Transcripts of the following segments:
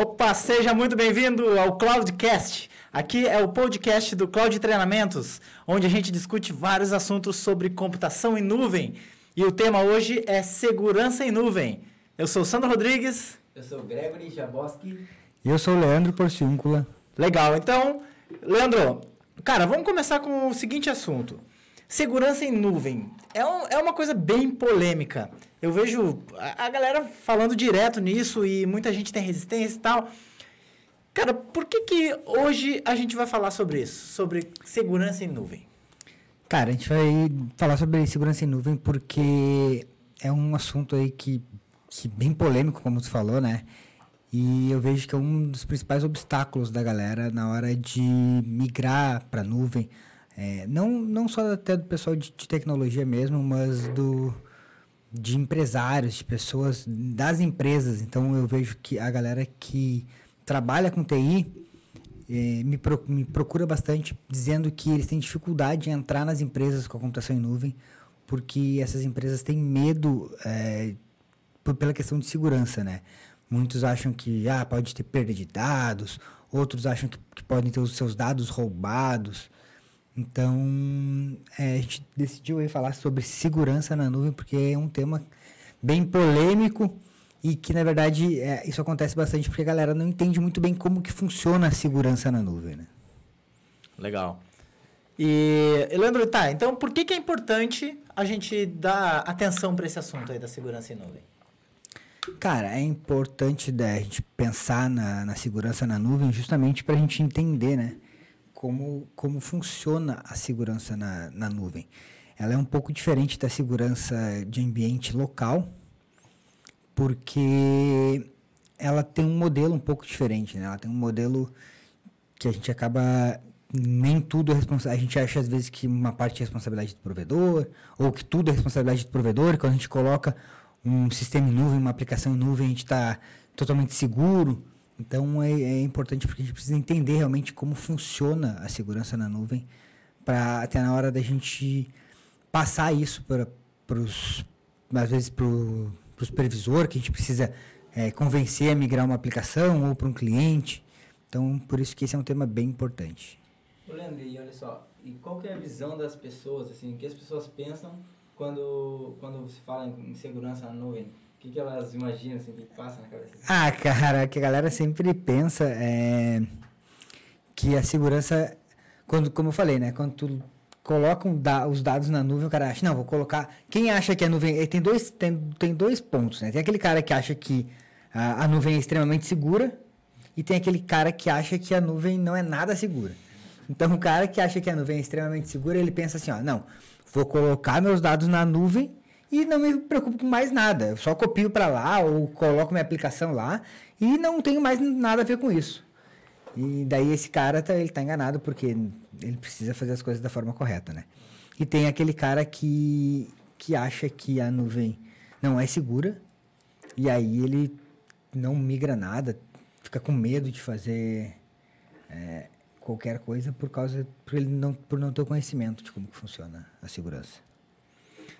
Opa, seja muito bem-vindo ao Cloudcast. Aqui é o podcast do Cloud Treinamentos, onde a gente discute vários assuntos sobre computação em nuvem. E o tema hoje é segurança em nuvem. Eu sou Sandro Rodrigues. Eu sou Gregory Jaboski. E eu sou o Leandro Porciúncula. Legal, então, Leandro, cara, vamos começar com o seguinte assunto. Segurança em nuvem é, um, é uma coisa bem polêmica. Eu vejo a, galera falando direto nisso e muita gente tem resistência e tal. Cara, por que, que hoje a gente vai falar sobre isso? Sobre segurança em nuvem? Cara, a gente vai falar sobre segurança em nuvem porque é um assunto aí que, que bem polêmico, como tu falou, né? E eu vejo que é um dos principais obstáculos da galera na hora de migrar para nuvem é, não, não só até do pessoal de, de, tecnologia mesmo, mas do de empresários, de pessoas das empresas. Então eu vejo que a galera que trabalha com TI é, me, pro, me procura bastante dizendo que eles têm dificuldade em entrar nas empresas com a computação em nuvem, porque essas empresas têm medo é, por, pela questão de segurança, né? Muitos acham que ah, pode ter perda de dados, outros acham que, que podem ter os seus dados roubados. Então, é, a gente decidiu aí falar sobre segurança na nuvem, porque é um tema bem polêmico e que, na verdade, é, isso acontece bastante porque a galera não entende muito bem como que funciona a segurança na nuvem, né? Legal. E, Leandro, tá, então por que, que é importante a gente dar atenção para esse assunto aí da segurança em nuvem? Cara, é importante né, a gente pensar na, na segurança na nuvem justamente para a gente entender, né? Como, como funciona a segurança na, na nuvem. Ela é um pouco diferente da segurança de ambiente local, porque ela tem um modelo um pouco diferente, né? Ela tem um modelo que a gente acaba nem tudo é responsabilidade. A gente acha às vezes que uma parte é responsabilidade do provedor, ou que tudo é responsabilidade do provedor, quando a gente coloca um sistema em nuvem, uma aplicação em nuvem, a gente está totalmente seguro. Então é, é, importante porque a gente precisa entender realmente como funciona a segurança na nuvem para até na hora da gente passar isso para os às vezes para o supervisor que a gente precisa é, convencer a migrar uma aplicação ou para um cliente. Então por isso que esse é um tema bem importante. Leandro, e olha só, e qual que é a visão das pessoas, assim, o que as pessoas pensam quando, quando se fala em segurança na nuvem? O que, que elas imaginam, assim, o que passa na cabeça? Ah, cara, que a galera sempre pensa é, que a segurança, quando, como eu falei, né? Quando tu coloca um da, os dados na nuvem, o cara acha, não, vou colocar. Quem acha que a nuvem. Tem dois, tem, tem dois pontos, né? Tem aquele cara que acha que a, a nuvem é extremamente segura, e tem aquele cara que acha que a nuvem não é nada segura. Então, o cara que acha que a nuvem é extremamente segura, ele pensa assim, ó, não, vou colocar meus dados na nuvem e não me preocupo com mais nada. Eu só copio para lá ou coloco minha aplicação lá e não tenho mais nada a ver com isso. E daí esse cara tá, ele tá enganado porque ele precisa fazer as coisas da forma correta, né? E tem aquele cara que, que acha que a nuvem não é segura e aí ele não migra nada, fica com medo de fazer é, qualquer coisa por causa por ele não por não ter conhecimento de como funciona a segurança.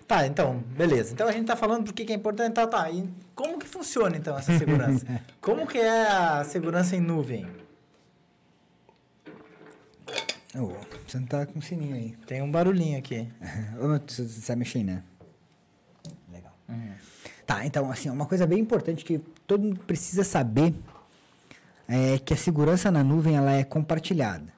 Tá, então, beleza. Então a gente tá falando por que é importante, tá, tá. E como que funciona então essa segurança? como que é a segurança em nuvem? Oh, você não tá com sininho aí. Tem um barulhinho aqui. você sabe mexer, né? Legal. Uhum. Tá, então, assim, uma coisa bem importante que todo mundo precisa saber é que a segurança na nuvem ela é compartilhada.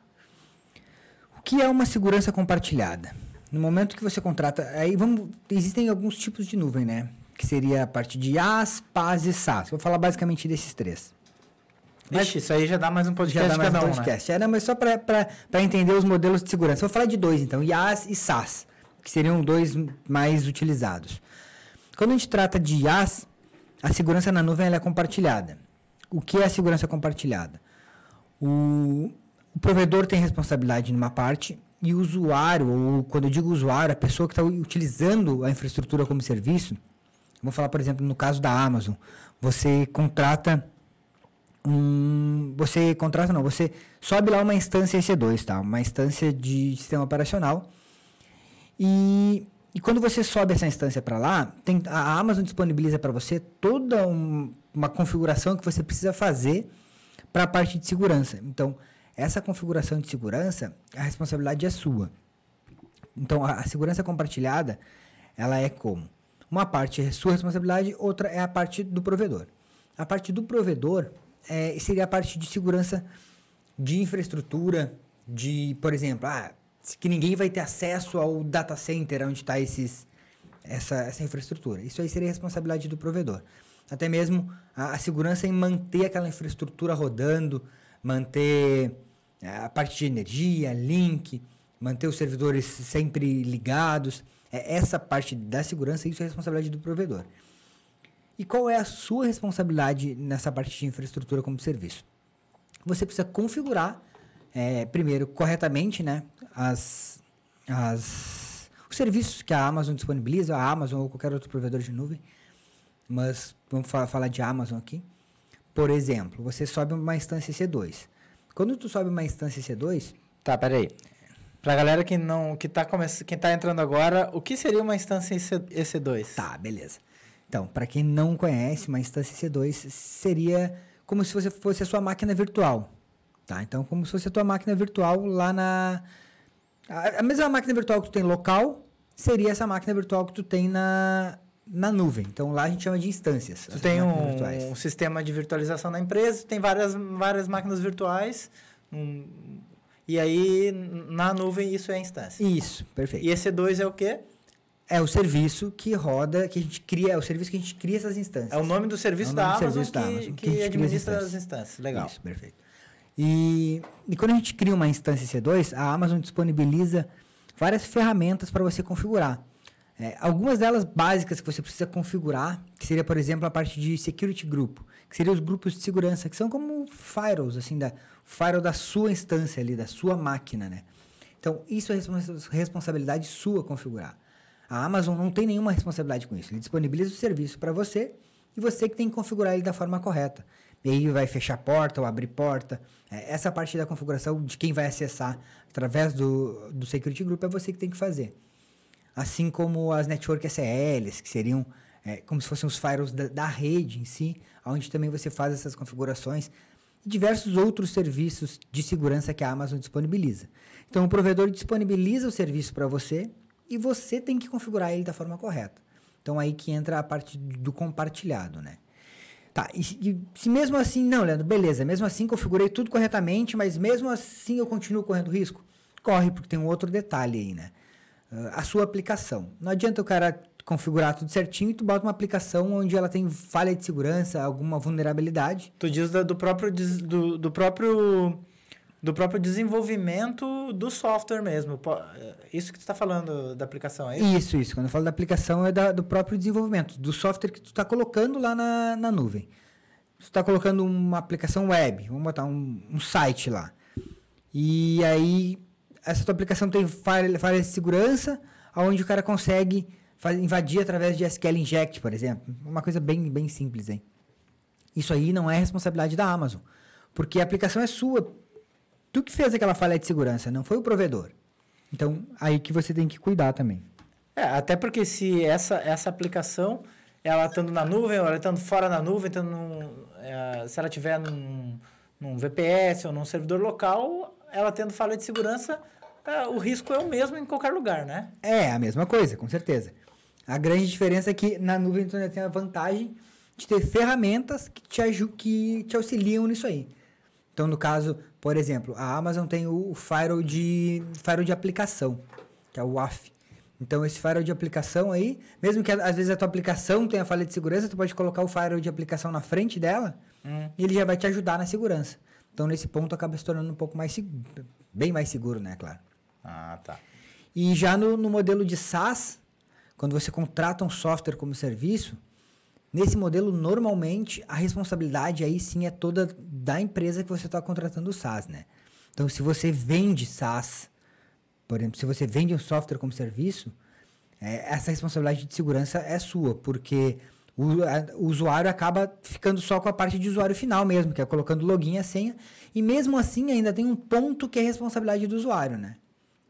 O que é uma segurança compartilhada? No momento que você contrata, aí vamos, existem alguns tipos de nuvem, né? Que seria a parte de IaaS, PaaS e SaaS. Vou falar basicamente desses três. Mas Ixi, isso aí já dá mais um podcast já dá mais um né? podcast. Né? É, mas só para entender os modelos de segurança. Vou falar de dois, então, IaaS e SaaS, que seriam dois mais utilizados. Quando a gente trata de IaaS, a segurança na nuvem é compartilhada. O que é a segurança compartilhada? O, o provedor tem responsabilidade numa parte e o usuário, ou quando eu digo usuário, a pessoa que está utilizando a infraestrutura como serviço, vou falar, por exemplo, no caso da Amazon, você contrata um, você contrata não, você sobe lá uma instância EC2, tá? Uma instância de sistema operacional. E, e quando você sobe essa instância para lá, tem, a Amazon disponibiliza para você toda um, uma configuração que você precisa fazer para a parte de segurança. Então, essa configuração de segurança, a responsabilidade é sua. Então, a, a segurança compartilhada, ela é como? Uma parte é sua responsabilidade, outra é a parte do provedor. A parte do provedor é, seria a parte de segurança de infraestrutura, de, por exemplo, ah, que ninguém vai ter acesso ao data center onde está esses essa, essa infraestrutura. Isso aí seria responsabilidade do provedor. Até mesmo a, a segurança em manter aquela infraestrutura rodando, manter é, a parte de energia, link, manter os servidores sempre ligados. É essa parte da segurança, isso é responsabilidade do provedor. E qual é a sua responsabilidade nessa parte de infraestrutura como serviço? Você precisa configurar, é, primeiro, corretamente, né, as, as, os serviços que a Amazon disponibiliza, a Amazon ou qualquer outro provedor de nuvem. Mas vamos fa falar de Amazon aqui. Por exemplo, você sobe uma instância C2. Quando tu sobe uma instância C2... Tá, peraí. Pra galera que não que tá começando, quem tá entrando agora, o que seria uma instância EC2? Tá, beleza. Então, para quem não conhece, uma instância EC2 seria como se você fosse a sua máquina virtual, tá? Então, como se fosse a tua máquina virtual lá na a, a mesma máquina virtual que tu tem local seria essa máquina virtual que tu tem na na nuvem. Então lá a gente chama de instâncias. Tu tem um, um, sistema de virtualização na empresa, tem várias, várias máquinas virtuais, um, e aí, na nuvem, isso é a instância. Isso, perfeito. E EC2 é o quê? É o serviço que roda, que a gente cria, é o serviço que a gente cria essas instâncias. É o nome do serviço, é da, Amazon serviço que, da Amazon que, que administra as instâncias. Legal. Isso, perfeito. E, e quando a gente cria uma instância C2, a Amazon disponibiliza várias ferramentas para você configurar. É, algumas delas básicas que você precisa configurar, que seria, por exemplo, a parte de security group, que seriam os grupos de segurança, que são como firewalls, assim, da, firewall da sua instância ali, da sua máquina, né? Então, isso é responsabilidade sua configurar. A Amazon não tem nenhuma responsabilidade com isso. Ele disponibiliza o serviço para você e você que tem que configurar ele da forma correta. E aí vai fechar porta ou abrir porta. É, essa parte da configuração de quem vai acessar através do, do Security Group é você que tem que fazer. Assim como as Network SLs, que seriam é, como se fossem os firewalls da, da rede em si, onde também você faz essas configurações e diversos outros serviços de segurança que a Amazon disponibiliza. Então, o provedor disponibiliza o serviço para você e você tem que configurar ele da forma correta. Então, aí que entra a parte do compartilhado, né? Tá, e, e se mesmo assim, não, Leandro, beleza, mesmo assim configurei tudo corretamente, mas mesmo assim eu continuo correndo risco? Corre, porque tem um outro detalhe aí, né? Uh, a sua aplicação. Não adianta o cara configurar tudo certinho e tu bota uma aplicação onde ela tem falha de segurança, alguma vulnerabilidade. Tu diz do próprio, do, do próprio do próprio desenvolvimento do software mesmo. É, isso que tu está falando da aplicação, é isso? Isso, isso. Quando eu falo da aplicação é da, do próprio desenvolvimento, do software que tu está colocando lá na, na nuvem. Tu está colocando uma aplicação web, vamos botar um, um site lá. E aí, essa tua aplicação tem falha, de segurança, onde o cara consegue invadir através de SQL Inject, por exemplo. Uma coisa bem, bem simples, hein? Isso aí não é responsabilidade da Amazon. Porque a aplicação é sua. Tu que fez aquela falha de segurança, não foi o provedor. Então, aí que você tem que cuidar também. É, até porque se essa, essa aplicação, ela estando na nuvem, ou ela estando fora da nuvem, estando num, é, se ela tiver num, num VPS ou num servidor local, ela tendo falha de segurança, é, o risco é o mesmo em qualquer lugar, né? É, a mesma coisa, com certeza. A grande diferença é que na nuvem tu tem a vantagem de ter ferramentas que te, que te auxiliam nisso aí. Então, no caso, por exemplo, a Amazon tem o firewall de, firewall de aplicação, que é o WAF. Então, esse firewall de aplicação aí, mesmo que às vezes a tua aplicação tenha falha de segurança, tu pode colocar o firewall de aplicação na frente dela hum. e ele já vai te ajudar na segurança. Então, nesse ponto, acaba se tornando um pouco mais seguro, bem mais seguro, né, claro. Ah, tá. E já no, no modelo de SaaS, quando você contrata um software como serviço, nesse modelo, normalmente, a responsabilidade aí sim é toda da empresa que você está contratando o SaaS, né? Então, se você vende SaaS, por exemplo, se você vende um software como serviço, é, essa responsabilidade de segurança é sua, porque o, a, o, usuário acaba ficando só com a parte de usuário final mesmo, que é colocando login e a senha, e mesmo assim ainda tem um ponto que é responsabilidade do usuário, né?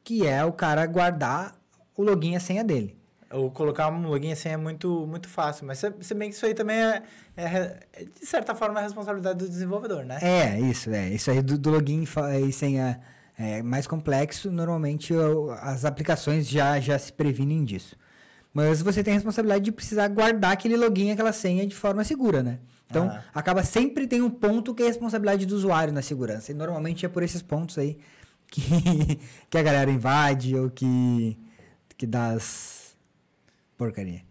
Que é o cara guardar o login e a senha dele. Ou colocar um login assim é muito, muito fácil. Mas se, bem que isso aí também é, é, é, de certa forma, é responsabilidade do desenvolvedor, né? É, isso, é. Isso aí do, do login e senha é mais complexo, normalmente o- as aplicações já, já se previnem disso. Mas você tem a responsabilidade de precisar guardar aquele login, aquela senha de forma segura, né? Então, Ah. acaba sempre tem um ponto que é responsabilidade do usuário na segurança. E normalmente é por esses pontos aí que, que a galera invade ou que, que dá as porcaria.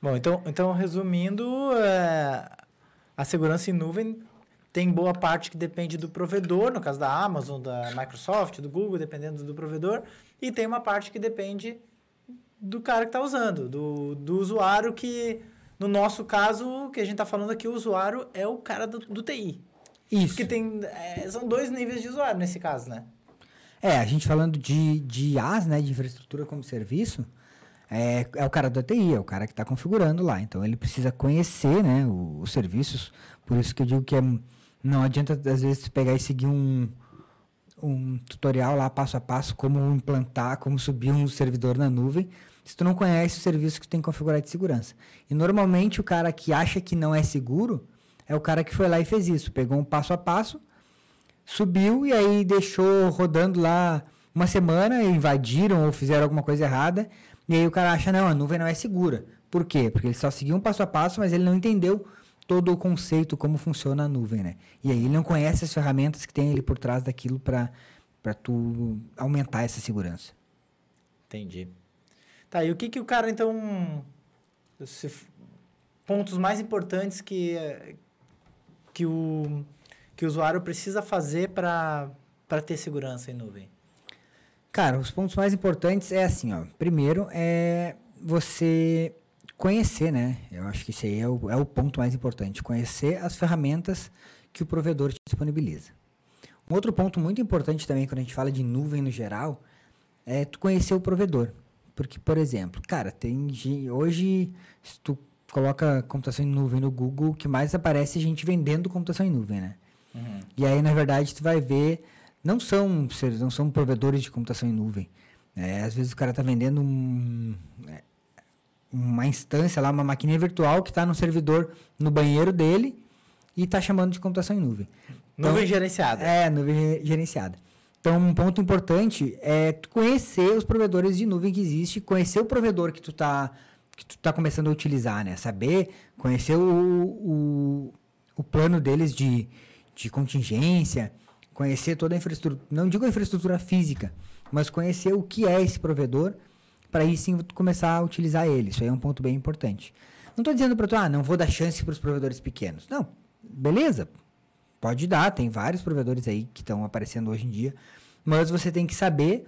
Bom, então, então resumindo, é, a segurança em nuvem tem boa parte que depende do provedor, no caso da Amazon, da Microsoft, do Google, dependendo do provedor, e tem uma parte que depende do cara que está usando, do, do usuário que, no nosso caso, o que a gente está falando aqui, o usuário é o cara do, do TI. Isso. Porque tem, é, são dois níveis de usuário nesse caso, né? É, a gente falando de, de IaaS, né, de infraestrutura como serviço, é, é o cara da TI, é o cara que está configurando lá. Então, ele precisa conhecer, né, o- os serviços. Por isso que eu digo que é, não adianta, às vezes, pegar e seguir um, um tutorial lá, passo a passo, como implantar, como subir um servidor na nuvem, se tu não conhece o serviço que tu tem que configurar de segurança. E, normalmente, o cara que acha que não é seguro é o cara que foi lá e fez isso. Pegou um passo a passo, subiu e aí deixou rodando lá uma semana, invadiram ou fizeram alguma coisa errada, e aí o cara acha, não, a nuvem não é segura. Por quê? Porque ele só seguiu um passo a passo, mas ele não entendeu todo o conceito, como funciona a nuvem, né? E aí ele não conhece as ferramentas que tem ali por trás daquilo para tu aumentar essa segurança. Entendi. Tá, e o que que o cara, então... se pontos mais importantes que, que, o, que o usuário precisa fazer para ter segurança em nuvem? Cara, os pontos mais importantes é assim, ó. Primeiro é você conhecer, né? Eu acho que isso aí é o, é o ponto mais importante. Conhecer as ferramentas que o provedor te disponibiliza. Um outro ponto muito importante também, quando a gente fala de nuvem no geral, é tu conhecer o provedor. Porque, por exemplo, cara, tem hoje, se tu coloca computação em nuvem no Google, o que mais aparece é gente vendendo computação em nuvem, né? E aí, na verdade, tu vai ver, não são, não são provedores de computação em nuvem. É, às vezes o cara está vendendo um, uma instância lá, uma maquininha virtual que está no servidor no banheiro dele e está chamando de computação em nuvem. Nuvem gerenciada. É, nuvem ge- gerenciada. Então, um ponto importante é conhecer os provedores de nuvem que existe, conhecer o provedor que tu tá que tu tá começando a utilizar, né? Saber, conhecer o, o, o plano deles de, de contingência, conhecer toda a infraestrutura, não digo a infraestrutura física, mas conhecer o que é esse provedor para aí sim começar a utilizar ele. Isso aí é um ponto bem importante. Não estou dizendo para tu, ah, não vou dar chance para os provedores pequenos. Não, beleza, Pode dar, tem vários provedores aí que estão aparecendo hoje em dia, mas você tem que saber,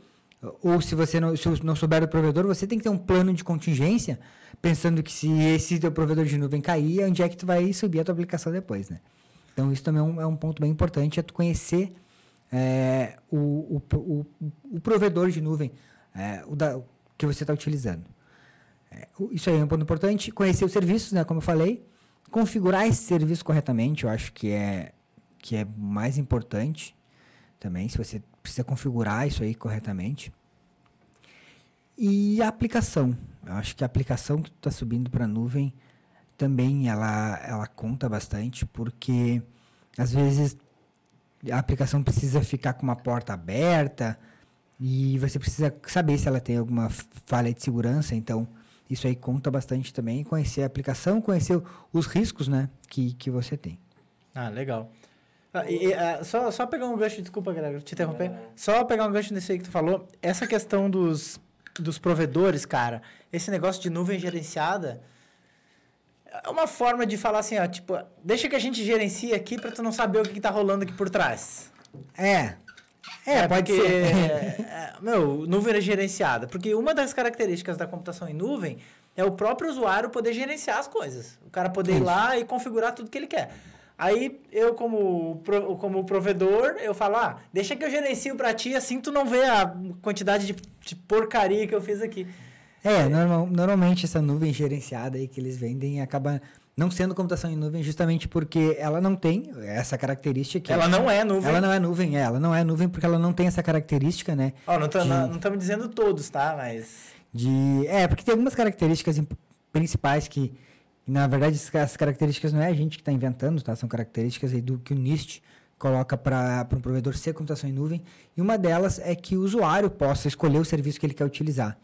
ou se você não, se não souber do provedor, você tem que ter um plano de contingência, pensando que se esse teu provedor de nuvem cair, onde é que tu vai subir a tua aplicação depois, né? Então isso também é um, é um ponto bem importante, é tu conhecer é, o, o, o, o provedor de nuvem é, o da, que você está utilizando. É, isso aí é um ponto importante. Conhecer os serviços, né, como eu falei. Configurar esse serviço corretamente, eu acho que é, que é mais importante também, se você precisa configurar isso aí corretamente. E a aplicação. Eu acho que a aplicação que está subindo para a nuvem também ela, ela conta bastante, porque às vezes a aplicação precisa ficar com uma porta aberta e você precisa saber se ela tem alguma falha de segurança, então isso aí conta bastante também, conhecer a aplicação, conhecer os riscos né, que, que você tem. Ah, legal. Ah, e- ah, só, só pegar um gancho, desculpa, Greg, te interromper. Só pegar um gancho nesse aí que tu falou. Essa questão dos, dos provedores, cara, esse negócio de nuvem gerenciada é uma forma de falar assim, ó, tipo, deixa que a gente gerencie aqui pra tu não saber o que, que tá rolando aqui por trás. É, é, pode porque, ser. é, meu, nuvem é gerenciada. Porque uma das características da computação em nuvem é o próprio usuário poder gerenciar as coisas. O cara poder ir Isso. lá e configurar tudo que ele quer. Aí eu, como, como provedor, eu falo, ah, deixa que eu gerencio pra ti, assim tu não vê a quantidade de, de porcaria que eu fiz aqui. É, normal- normalmente essa nuvem gerenciada aí que eles vendem acaba não sendo computação em nuvem justamente porque ela não tem essa característica. Ela não é nuvem. Ela não é nuvem, é, ela não é nuvem porque ela não tem essa característica, né? Ó, não de- estamos dizendo todos, tá? Mas. De, é, porque tem algumas características principais que, na verdade, as características não é a gente que está inventando, tá? São características aí do que o NIST coloca para um provedor ser computação em nuvem. E uma delas é que o usuário possa escolher o serviço que ele quer utilizar.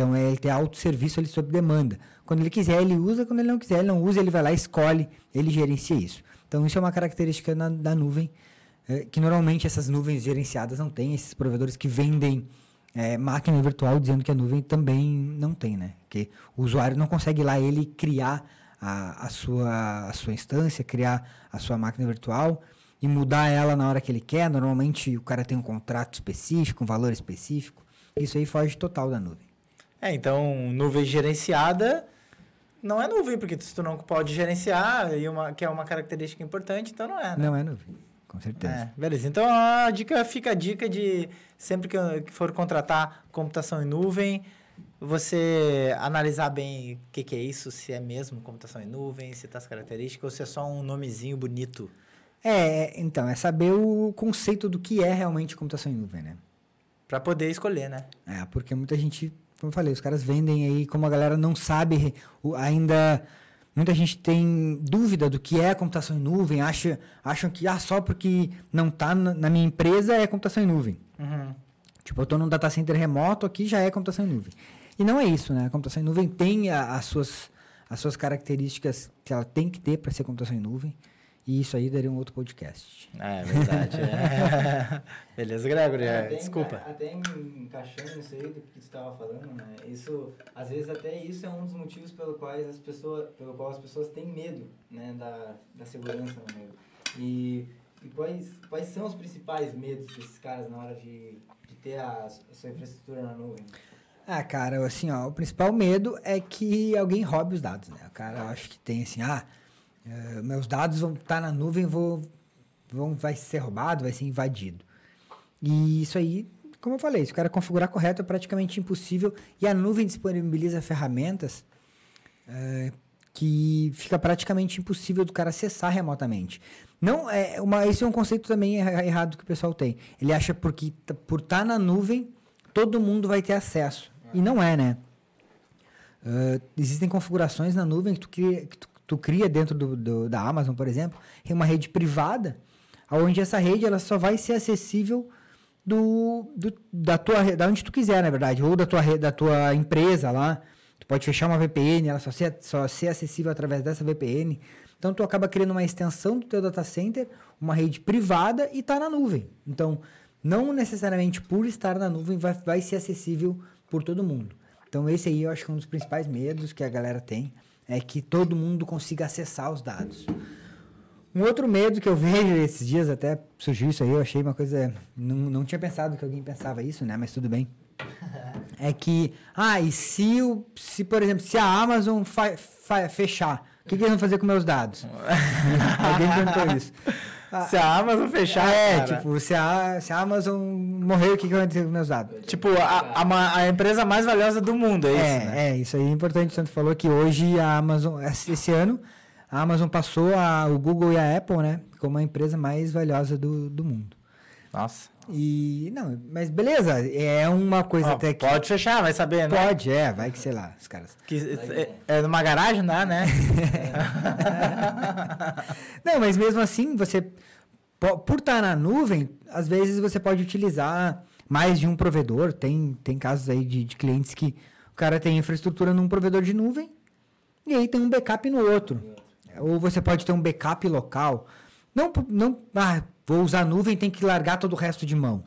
Então, é ele ter autosserviço ali sob demanda. Quando ele quiser, ele usa. Quando ele não quiser, ele não usa. Ele vai lá, escolhe, ele gerencia isso. Então, isso é uma característica na- da nuvem, eh, que normalmente essas nuvens gerenciadas não têm. Esses provedores que vendem eh, máquina virtual dizendo que a nuvem também não tem, né? Que o usuário não consegue lá ele criar a, a, sua, a sua instância, criar a sua máquina virtual e mudar ela na hora que ele quer. Normalmente o cara tem um contrato específico, um valor específico. Isso aí foge total da nuvem. É, então, nuvem gerenciada não é nuvem, porque se tu não pode gerenciar, e uma, que é uma característica importante, então não é, né? Não é nuvem, com certeza. É, beleza. Então a dica fica a dica de sempre que, for contratar computação em nuvem, você analisar bem o que, que é isso, se é mesmo computação em nuvem, se tá as características, ou se é só um nomezinho bonito. É, então, é saber o conceito do que é realmente computação em nuvem, né? Pra poder escolher, né? É, porque muita gente, como eu falei, os caras vendem aí, como a galera não sabe ainda. Muita gente tem dúvida do que é computação em nuvem, acha, acham que ah, só porque não tá na, na minha empresa é computação em nuvem. Uhum. Tipo, eu estou num data center remoto aqui, já é computação em nuvem. E não é isso, né? A computação em nuvem tem a- as, suas, as suas características que ela tem que ter para ser computação em nuvem. E isso aí daria um outro podcast. É verdade. é. Beleza, Gregory. é, até desculpa. enca- Até en- encaixando nisso aí do que tu estava falando, né? Isso, às vezes até isso é um dos motivos pelo quais as pessoas, pelo qual as pessoas têm medo, né, da, da segurança no meio. E, e quais, quais são os principais medos desses caras na hora de, de ter a, a sua infraestrutura na nuvem? Ah, cara, assim, ó, o principal medo é que alguém roube os dados, né? O cara, eu acho que tem assim, ah, eh, meus dados vão estar na nuvem, vou, vão, vai ser roubado, vai ser invadido. E isso aí, como eu falei, se o cara configurar correto, é praticamente impossível. E a nuvem disponibiliza ferramentas eh, que fica praticamente impossível do cara acessar remotamente. Não é uma, esse é um conceito também erra- errado que o pessoal tem. Ele acha porque t- por estar na nuvem todo mundo vai ter acesso e não é, né? Ah, existem configurações na nuvem que tu cria, que tu, tu cria dentro do, do- da Amazon, por exemplo, em uma rede privada, onde essa rede ela só vai ser acessível do, do- da tua da onde tu quiser, na verdade, ou da tua da tua empresa lá. Tu pode fechar uma VPN, ela só ser, só ser acessível através dessa VPN. Então tu acaba criando uma extensão do teu data center, uma rede privada e está na nuvem. Então, não necessariamente por estar na nuvem vai, vai ser acessível por todo mundo. Então esse aí eu acho que é um dos principais medos que a galera tem, é que todo mundo consiga acessar os dados. Um outro medo que eu vejo esses dias, até surgiu isso aí, eu achei uma coisa. Não, não tinha pensado que alguém pensava isso, né? Mas tudo bem. É que, ah, e se, o, se por exemplo, se a Amazon fa, fa- fechar, o que, que eles vão fazer com meus dados? alguém perguntou isso. Ah, Se a Amazon fechar, é, cara, tipo, se a, se a Amazon morrer, o que, que vai acontecer com meus dados? tipo a, a, a empresa mais valiosa do mundo, é isso, É, né? é, isso aí é importante. O Santo falou que hoje a Amazon, esse esse ano, a Amazon passou a, o Google e a Apple, né? Como a empresa mais valiosa do, do mundo. Nossa. E, não, mas beleza, é uma coisa Ó, até que. Pode fechar, vai saber, né? Pode, é, vai que sei lá, os caras. Que, é, é numa garagem, não né? Não, mas mesmo assim, você. po- Por estar na nuvem, às vezes você pode utilizar mais de um provedor. Tem, tem casos aí de, de clientes que o cara tem infraestrutura num provedor de nuvem e aí tem um backup no outro. Ou você pode ter um backup local. Não, não ah, vou usar a nuvem tem que largar todo o resto de mão.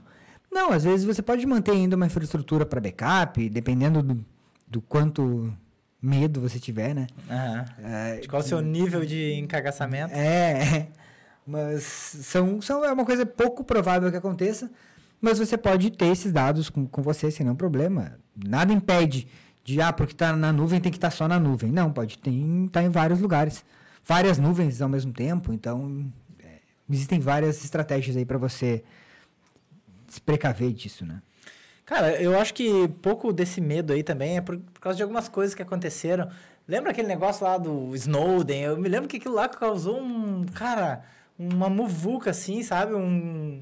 Não, às vezes você pode manter ainda uma infraestrutura para backup, dependendo do, do quanto medo você tiver, né? Aham. É, De qual é o seu nível de encagaçamento? é, mas são, são, é uma coisa pouco provável que aconteça, mas você pode ter esses dados com, com você sem nenhum problema. Nada impede de, ah, porque está na nuvem tem que estar só na nuvem. Não, pode estar em, tá em vários lugares. Várias nuvens ao mesmo tempo, então é, existem várias estratégias aí para você se precaver disso, né? Cara, eu acho que pouco desse medo aí também é por, por causa de algumas coisas que aconteceram. Lembra aquele negócio lá do Snowden? Eu me lembro que aquilo lá causou um. Cara, uma muvuca assim, sabe? Um,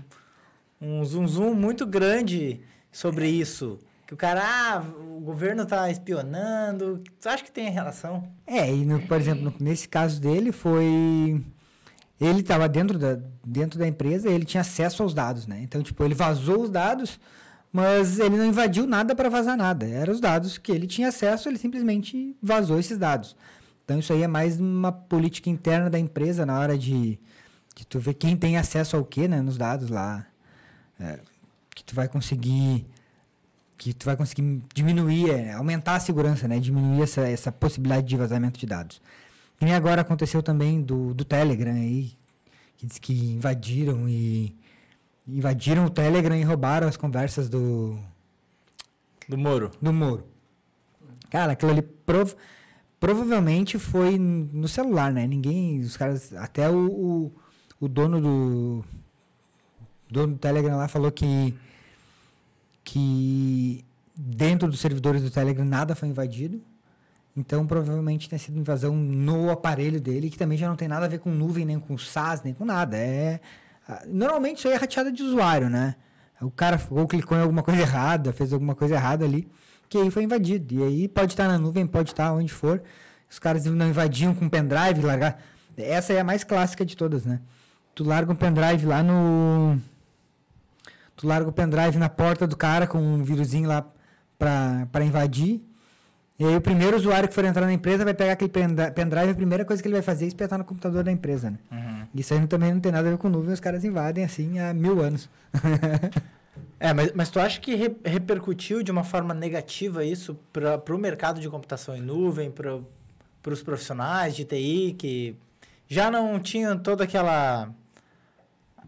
um zoom zoom muito grande sobre isso. Que o cara, ah, o governo tá espionando. Tu acha que tem relação? É, e no- por exemplo, nesse caso dele foi. Ele estava dentro da, dentro da empresa ele tinha acesso aos dados, né? Então, tipo, ele vazou os dados, mas ele não invadiu nada para vazar nada. Eram os dados que ele tinha acesso, ele simplesmente vazou esses dados. Então, isso aí é mais uma política interna da empresa na hora de, de tu ver quem tem acesso ao que, né? Nos dados lá. É, que tu vai conseguir que tu vai conseguir diminuir, é, aumentar a segurança, né? Diminuir essa, essa possibilidade de vazamento de dados. Que nem agora aconteceu também do, do Telegram aí, que diz que invadiram e invadiram o Telegram e roubaram as conversas do, Do Moro. do Moro. Cara, aquilo ali prov- provavelmente foi no celular, né? Ninguém, os caras, até o, o, o dono do dono do Telegram lá falou que que dentro dos servidores do Telegram nada foi invadido. Então, provavelmente tenha sido invasão no aparelho dele, que também já não tem nada a ver com nuvem, nem com SaaS, nem com nada. É, ah, normalmente isso aí é rateada de usuário, né? O cara ou clicou em alguma coisa errada, fez alguma coisa errada ali, que aí foi invadido. E aí pode estar na nuvem, pode estar onde for. Os caras não invadiam com pendrive, largar. Essa é a mais clássica de todas, né? Tu larga um pendrive lá no. Tu larga o pendrive na porta do cara com um vírusinho lá pra, pra invadir. E aí o primeiro usuário que for entrar na empresa vai pegar aquele pendri- pendrive, a primeira coisa que ele vai fazer é espetar no computador da empresa, né? Isso aí também não tem nada a ver com nuvem, os caras invadem assim há mil anos. É, mas, mas tu acha que re- repercutiu de uma forma negativa isso para o mercado de computação em nuvem, para os profissionais de TI que já não tinham toda aquela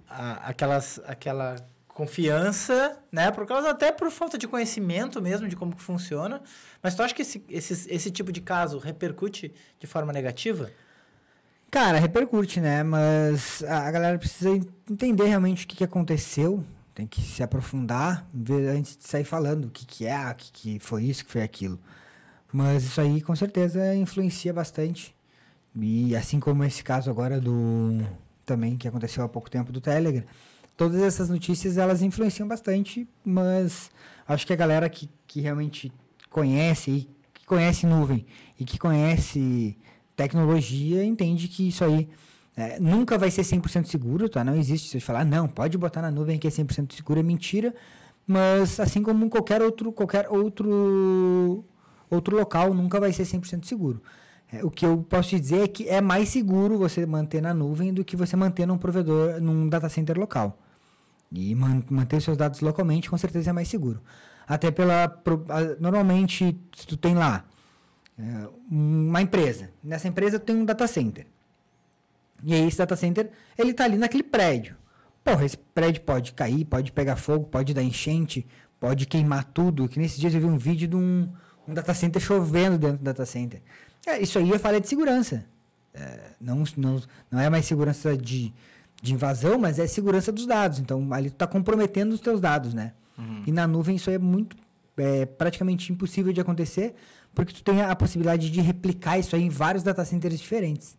a- aquelas, aquela confiança, né? Por causa até por falta de conhecimento mesmo de como funciona. Mas tu acha que esse, esse, esse tipo de caso repercute de forma negativa? Cara, repercute, né? Mas a galera precisa en- entender realmente o que, que aconteceu. Tem que se aprofundar ver antes de sair falando o que, que é, o que, que foi isso, o que foi aquilo. Mas isso aí com certeza influencia bastante. E assim como esse caso agora do. Também que aconteceu há pouco tempo do Telegram. Todas essas notícias elas influenciam bastante, mas acho que a galera que, que realmente conhece que conhece nuvem e que conhece tecnologia entende que isso aí é, nunca vai ser 100% seguro, tá? Não existe você falar, não, pode botar na nuvem que é 100% seguro, é mentira. Mas assim como qualquer outro, qualquer outro, outro local nunca vai ser 100% seguro. É, o que eu posso te dizer é que é mais seguro você manter na nuvem do que você manter num provedor, num data center local. E man- manter seus dados localmente com certeza é mais seguro. Até pela. Normalmente, se tu tem lá é, uma empresa. Nessa empresa tem um data center. E aí esse data center, ele está ali naquele prédio. Porra, esse prédio pode cair, pode pegar fogo, pode dar enchente, pode queimar tudo. Que nesses dias eu vi um vídeo de um, um data center chovendo dentro do data center. É, isso aí é falha de segurança. É, não, não, não é mais segurança de, de invasão, mas é segurança dos dados. Então ali tu está comprometendo os teus dados, né? E na nuvem isso é muito, é praticamente impossível de acontecer, porque tu tem a possibilidade de replicar isso aí em vários data centers diferentes.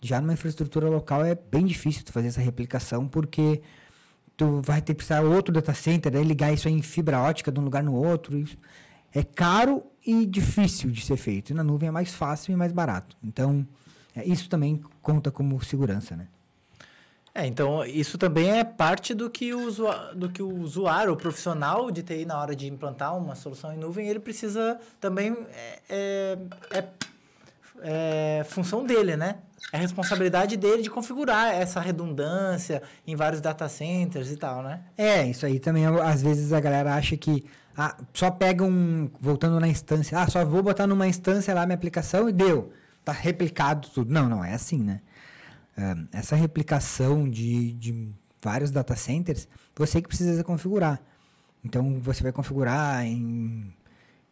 Já numa infraestrutura local é bem difícil tu fazer essa replicação, porque tu vai ter que precisar outro data center, daí ligar isso aí em fibra ótica de um lugar no outro. Isso é caro e difícil de ser feito. E na nuvem é mais fácil e mais barato. Então, é, isso também conta como segurança, né? É, então isso também é parte do que, o usua- do que o usuário, o profissional de TI, na hora de implantar uma solução em nuvem, ele precisa também. É, é, é- é função dele, né? É responsabilidade dele de configurar essa redundância em vários data centers e tal, né? É, isso aí também, às vezes a galera acha que ah, só pega um, voltando na instância, ah, só vou botar numa instância lá minha aplicação e deu, tá replicado tudo. Não, não é assim, né? Ah, essa replicação de, de vários data centers, você que precisa configurar. Então, você vai configurar em,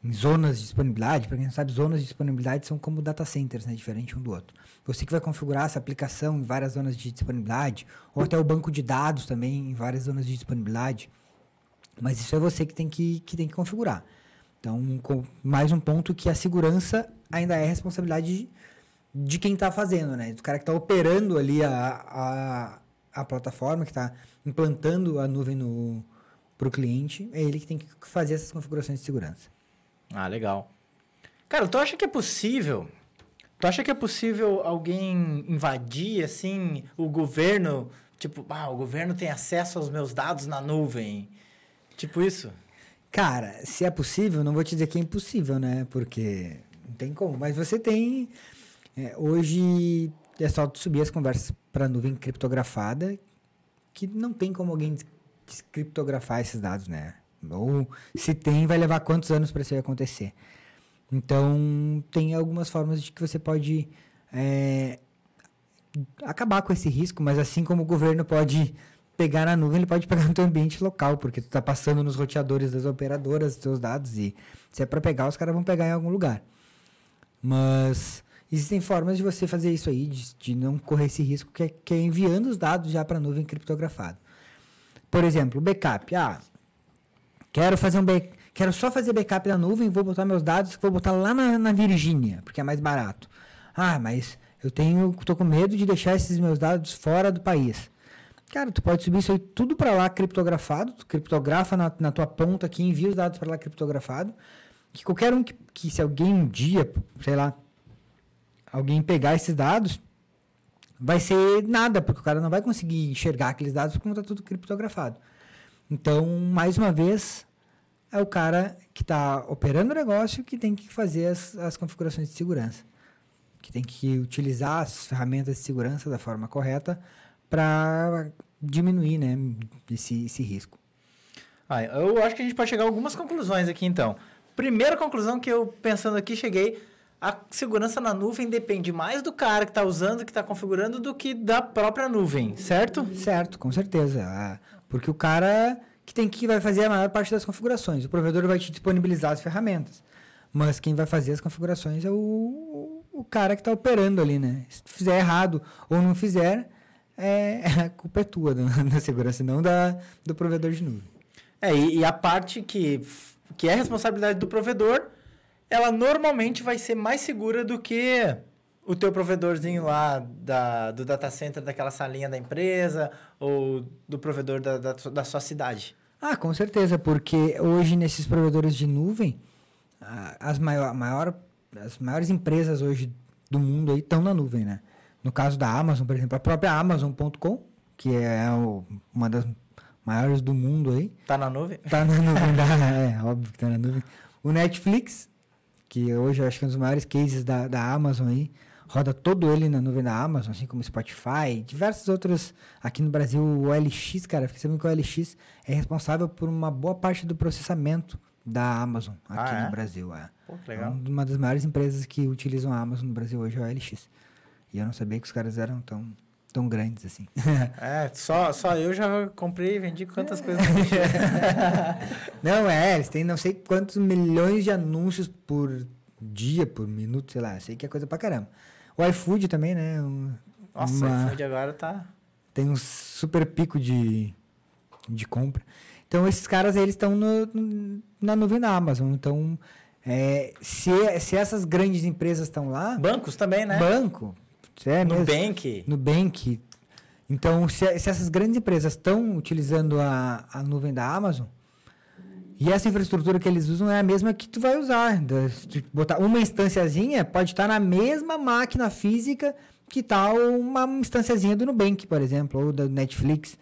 em zonas de disponibilidade. Para quem não sabe, zonas de disponibilidade são como data centers, né? Diferente um do outro. Você que vai configurar essa aplicação em várias zonas de disponibilidade, ou até o banco de dados também em várias zonas de disponibilidade. Mas isso é você que tem que, que, tem que configurar. Então, mais um ponto que a segurança ainda é responsabilidade de, de quem está fazendo, né? Do cara que está operando ali a, a, a plataforma, que está implantando a nuvem no, para o cliente, é ele que tem que fazer essas configurações de segurança. Ah, legal. Cara, tu acha que é possível? Tu acha que é possível alguém invadir, assim, o governo? Tipo, ah, o governo tem acesso aos meus dados na nuvem. Tipo isso? Cara, se é possível, não vou te dizer que é impossível, né? Porque não tem como. Mas você tem. É, hoje é só subir as conversas para nuvem criptografada, que não tem como alguém des- descriptografar esses dados, né? Ou se tem, vai levar quantos anos para isso acontecer. Então, tem algumas formas de que você pode é, acabar com esse risco, mas assim como o governo pode pegar na nuvem, ele pode pegar no teu ambiente local, porque tu está passando nos roteadores das operadoras os teus dados e se é para pegar, os caras vão pegar em algum lugar. Mas existem formas de você fazer isso aí, de, de não correr esse risco, que é, que é enviando os dados já para a nuvem criptografado. Por exemplo, backup. Ah, quero fazer um quero só fazer backup da nuvem, vou botar meus dados, vou botar lá na, na Virgínia, porque é mais barato. Ah, mas eu tenho, tô com medo de deixar esses meus dados fora do país. Cara, tu pode subir isso aí tudo para lá criptografado, tu criptografa na, na tua ponta aqui, envia os dados para lá criptografado, que qualquer um que, que se alguém um dia, sei lá, alguém pegar esses dados, vai ser nada, porque o cara não vai conseguir enxergar aqueles dados porque está tudo criptografado. Então, mais uma vez, é o cara que está operando o negócio que tem que fazer as, as configurações de segurança. Que tem que utilizar as ferramentas de segurança da forma correta para diminuir né, esse, esse risco. Ah, eu acho que a gente pode chegar a algumas conclusões aqui, então. Primeira conclusão que eu, pensando aqui, cheguei... A segurança na nuvem depende mais do cara que está usando, que está configurando, do que da própria nuvem, certo? Certo, com certeza. Ah, Porque o cara que tem que vai fazer a maior parte das configurações. O provedor vai te disponibilizar as ferramentas. Mas quem vai fazer as configurações é o, o cara que está operando ali, né? Se tu fizer errado ou não fizer, é, a culpa é tua da, da segurança, não da, do provedor de nuvem. É, e, e a parte que, que é responsabilidade do provedor, ela normalmente vai ser mais segura do que o teu provedorzinho lá da, do data center daquela salinha da empresa ou do provedor da, da, da sua cidade. Ah, com certeza, porque hoje nesses provedores de nuvem, as, maior, maior, as maiores empresas hoje do mundo aí estão na nuvem, né? No caso da Amazon, por exemplo, a própria Amazon.com, que é o- uma das maiores do mundo aí, Tá na nuvem? tá na nuvem da, é óbvio que tá na nuvem. O Netflix, que hoje eu acho que é um dos maiores cases da, da Amazon aí, roda todo ele na nuvem da Amazon, assim como Spotify, diversos outros. Aqui no Brasil, o OLX, cara, fiquei sabendo que o OLX é responsável por uma boa parte do processamento da Amazon aqui Ah, é? no Brasil. É. Pô, É legal. uma das maiores empresas que utilizam a Amazon no Brasil hoje é o OLX. E eu não sabia que os caras eram tão, tão grandes assim. É, só, só eu já comprei e vendi quantas coisas. Não, é, eles têm não sei quantos milhões de anúncios por dia, por minuto, sei lá, sei que é coisa pra caramba. O iFood também, né? um- Nossa, uma- o iFood agora tá... tem um super pico de, de compra. Então, esses caras, eles estão na nuvem da Amazon. Então, é, se, se essas grandes empresas estão lá, Bancos também, né? banco, é Nubank. Nubank. Então, se, se essas grandes empresas estão utilizando a, a nuvem da Amazon, e essa infraestrutura que eles usam é a mesma que tu vai usar. Se botar uma instanciazinha, pode estar na mesma máquina física que está uma instanciazinha do Nubank, por exemplo, ou da Netflix.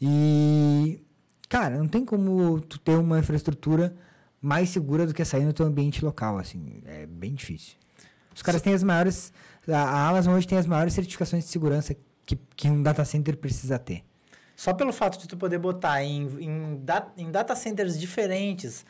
E, cara, não tem como tu ter uma infraestrutura mais segura do que aí no teu ambiente local, assim. É bem difícil. Os caras têm as maiores... A Amazon hoje tem as maiores certificações de segurança que, que um data center precisa ter. Só pelo fato de tu poder botar em, em, da- em data centers diferentes,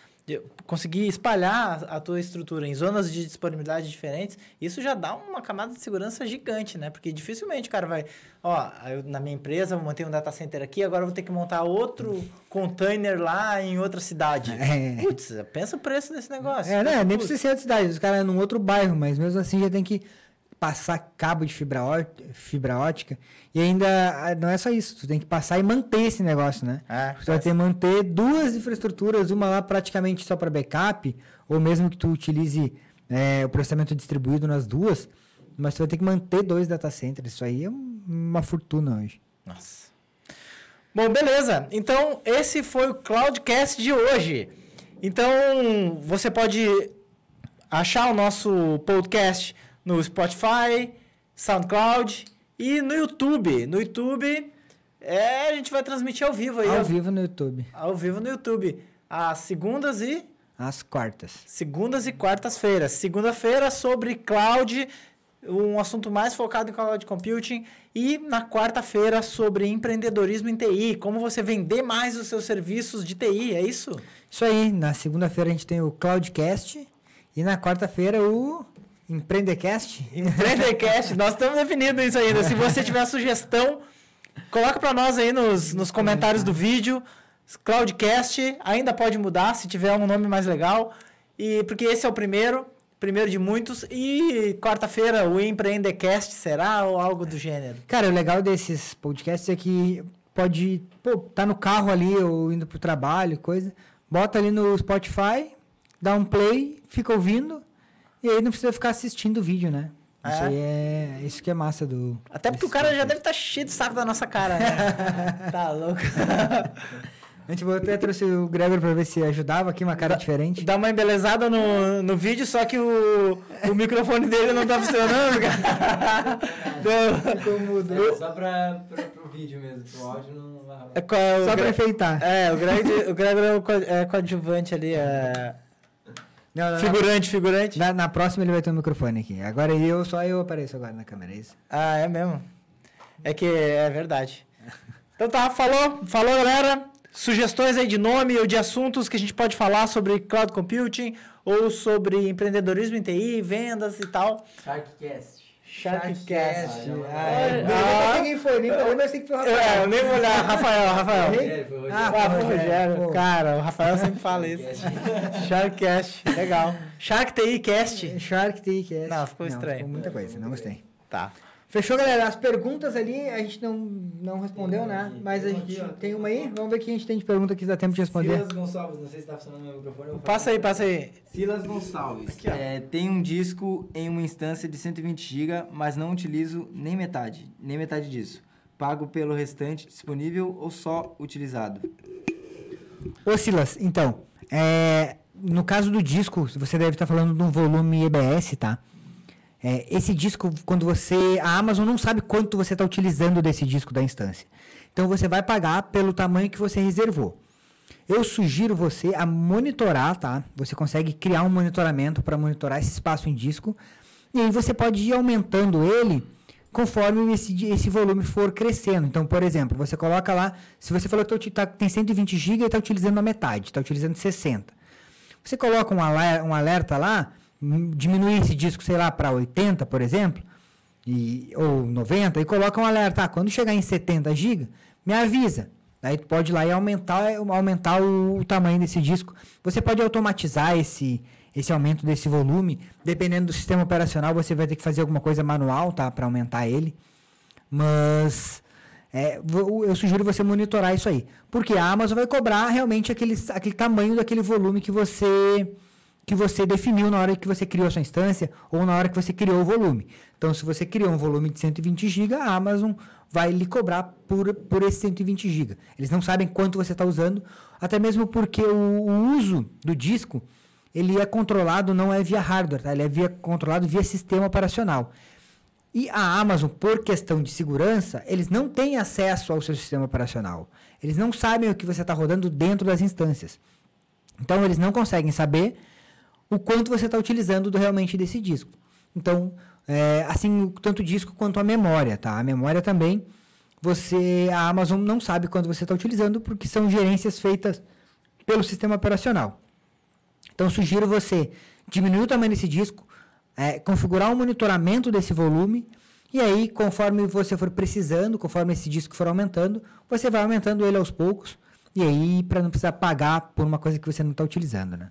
conseguir espalhar a tua estrutura em zonas de disponibilidade diferentes, isso já dá uma camada de segurança gigante, né? Porque dificilmente o cara vai, ó, eu, na minha empresa eu montei um data center aqui, agora eu vou ter que montar outro container lá em outra cidade. É. Putz, pensa o preço desse negócio. É, né? Nem precisa ser outra cidade. Os caras é num outro bairro, mas mesmo assim já tem que passar cabo de fibra, ó- fibra ótica. E ainda ah, não é só isso, tu tem que passar e manter esse negócio, né? É, Tu vai ter que manter duas infraestruturas, uma lá praticamente só para backup, ou mesmo que tu utilize é, o processamento distribuído nas duas, mas tu vai ter que manter dois data centers. Isso aí é um- uma fortuna hoje. Nossa. Bom, beleza. Então, esse foi o Cloudcast de hoje. Então, você pode achar o nosso podcast no Spotify, SoundCloud e no YouTube. No YouTube, é, a gente vai transmitir ao vivo aí. Ao vivo no YouTube. Ao vivo no YouTube. Às segundas e Às quartas. segundas e quartas-feiras. Segunda-feira sobre cloud, um assunto mais focado em cloud computing. E na quarta-feira sobre empreendedorismo em TI, como você vender mais os seus serviços de TI, é isso? Isso aí, na segunda-feira a gente tem o Cloudcast e na quarta-feira o Empreendecast. Empreendecast, nós estamos definindo isso ainda. Se você tiver sugestão, coloca para nós aí nos, nos comentários do vídeo. Cloudcast ainda pode mudar se tiver um nome mais legal. E porque esse é o primeiro, primeiro de muitos. E quarta-feira o Empreendecast será ou algo do gênero. Cara, o legal desses podcasts é que pode, pô, tá no carro ali ou indo pro trabalho, coisa. Bota ali no Spotify, dá um play, fica ouvindo e aí não precisa ficar assistindo o vídeo, né? Isso É. aí é, isso que é massa do Até porque o cara já deve estar cheio de saco da nossa cara, né? tá louco. A gente até trouxe o Gregor pra ver se ajudava aqui, uma cara diferente. Dá uma embelezada no, no vídeo, só que o, o microfone dele não tá funcionando, cara. Do- Ficou mudo. É, só pra, pra, pro vídeo mesmo, pro áudio não vai é, qual é o Só pra Gre- enfeitar. É, o Greg, o Greg é o co- é coadjuvante ali, é Não, não, figurante, figurante. Na, na próxima ele vai ter um microfone aqui. Agora eu, só eu apareço agora na câmera, é isso? Ah, é mesmo? É que é verdade. Então tá, falou, falou galera. Sugestões aí de nome ou de assuntos que a gente pode falar sobre cloud computing ou sobre empreendedorismo em TI, vendas e tal. Sharkcast. Sharkcast. Ah, não quem foi, nem falei, mas sei que foi o eu, é, eu Rafael. nem vou olhar. Rafael, Rafael. É. Ah, foi o Rogério. Cara, o Rafael sempre fala isso. Sharkcast. Legal. Shark TI Cast. Shark Tank Cast. Não, ficou estranho. Ficou muita coisa, não gostei. Tá. Fechou, galera? As perguntas ali a gente não, não respondeu, né? Mas a gente aqui, ó. tem uma aí. Vamos ver o que a gente tem de pergunta que dá tempo de responder. Silas Gonçalves, não sei se tá funcionando meu microfone. Passa aí, passa aí. Silas Gonçalves. Aqui, ó. É, tem um disco em uma instância de 120 GB, mas não utilizo nem metade, nem metade disso. Pago pelo restante disponível ou só utilizado? Ô Silas, então, é, no caso do disco, você deve estar falando de um volume EBS, tá? É, esse disco, quando você. A Amazon não sabe quanto você está utilizando desse disco da instância. Então você vai pagar pelo tamanho que você reservou. Eu sugiro você a monitorar, tá? Você consegue criar um monitoramento para monitorar esse espaço em disco. E aí você pode ir aumentando ele conforme esse, esse volume for crescendo. Então, por exemplo, você coloca lá, se você falou que tá tá- tem 120 GB e está utilizando a metade, está utilizando 60. Você coloca um um alerta lá, hum, diminui esse disco, sei lá, para 80, por exemplo, e, ou 90, e coloca um alerta. Ah, quando chegar em 70 GB, me avisa. Daí tu pode ir lá e aumentar, aumentar o, o tamanho desse disco. Você pode automatizar esse, esse aumento desse volume. Dependendo do sistema operacional, você vai ter que fazer alguma coisa manual, tá? Para aumentar ele. Mas é, eu sugiro você monitorar isso aí. Porque a Amazon vai cobrar realmente aquele, aquele tamanho daquele volume que você que você definiu na hora que você criou a sua instância ou na hora que você criou o volume. Então, se você criou um volume de 120 GB, a Amazon vai lhe cobrar por, por esse 120 GB. Eles não sabem quanto você está usando, até mesmo porque o, o uso do disco ele é controlado não é via hardware, tá? ele é via, controlado via sistema operacional. E a Amazon, por questão de segurança, eles não têm acesso ao seu sistema operacional. Eles não sabem o que você está rodando dentro das instâncias. Então, eles não conseguem saber o quanto você está utilizando do, realmente desse disco. Então, é, assim, o- tanto o disco quanto a memória, tá? A memória também, você, a Amazon não sabe quanto você está utilizando, porque são gerências feitas pelo sistema operacional. Então, sugiro você diminuir o tamanho desse disco, é, configurar um monitoramento desse volume, e aí, conforme você for precisando, conforme esse disco for aumentando, você vai aumentando ele aos poucos, e aí, para não precisar pagar por uma coisa que você não está utilizando, né?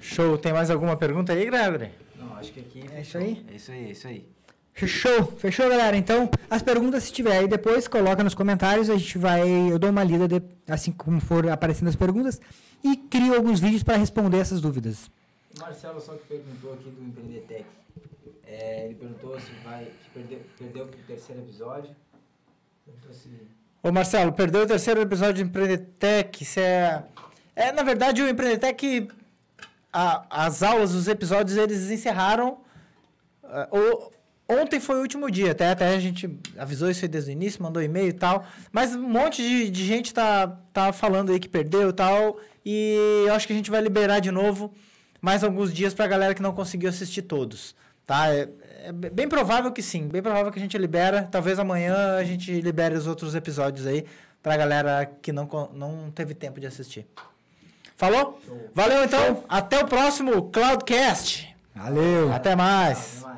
Show. Tem mais alguma pergunta aí, Gregory? Não, acho que aqui. É isso aí? É isso aí, é isso aí. Fechou, fechou, galera. Então, as perguntas, se tiver aí depois, coloca nos comentários. A gente vai. Eu dou uma lida de- assim como for aparecendo as perguntas e crio alguns vídeos para responder essas dúvidas. O Marcelo só que perguntou aqui do Empreendetec. É, ele perguntou se vai. Se perdeu, perdeu pro terceiro episódio. Perguntou se. Ô Marcelo, perdeu o terceiro episódio de Empreendetec. Isso é... é, na verdade, o Empreendetec, a, as aulas, os episódios, eles encerraram. ah, o, ontem foi o último dia, até, até a gente avisou isso aí desde o início, mandou e-mail e tal. Mas um monte de, de gente tá, tá falando aí que perdeu e tal. E eu acho que a gente vai liberar de novo mais alguns dias pra galera que não conseguiu assistir todos. Tá? É, é bem provável que sim, bem provável que a gente libera. Talvez amanhã a gente libere os outros episódios aí pra galera que não, não teve tempo de assistir. Falou? Valeu então, até o próximo Cloudcast. Valeu! Até mais. Até mais.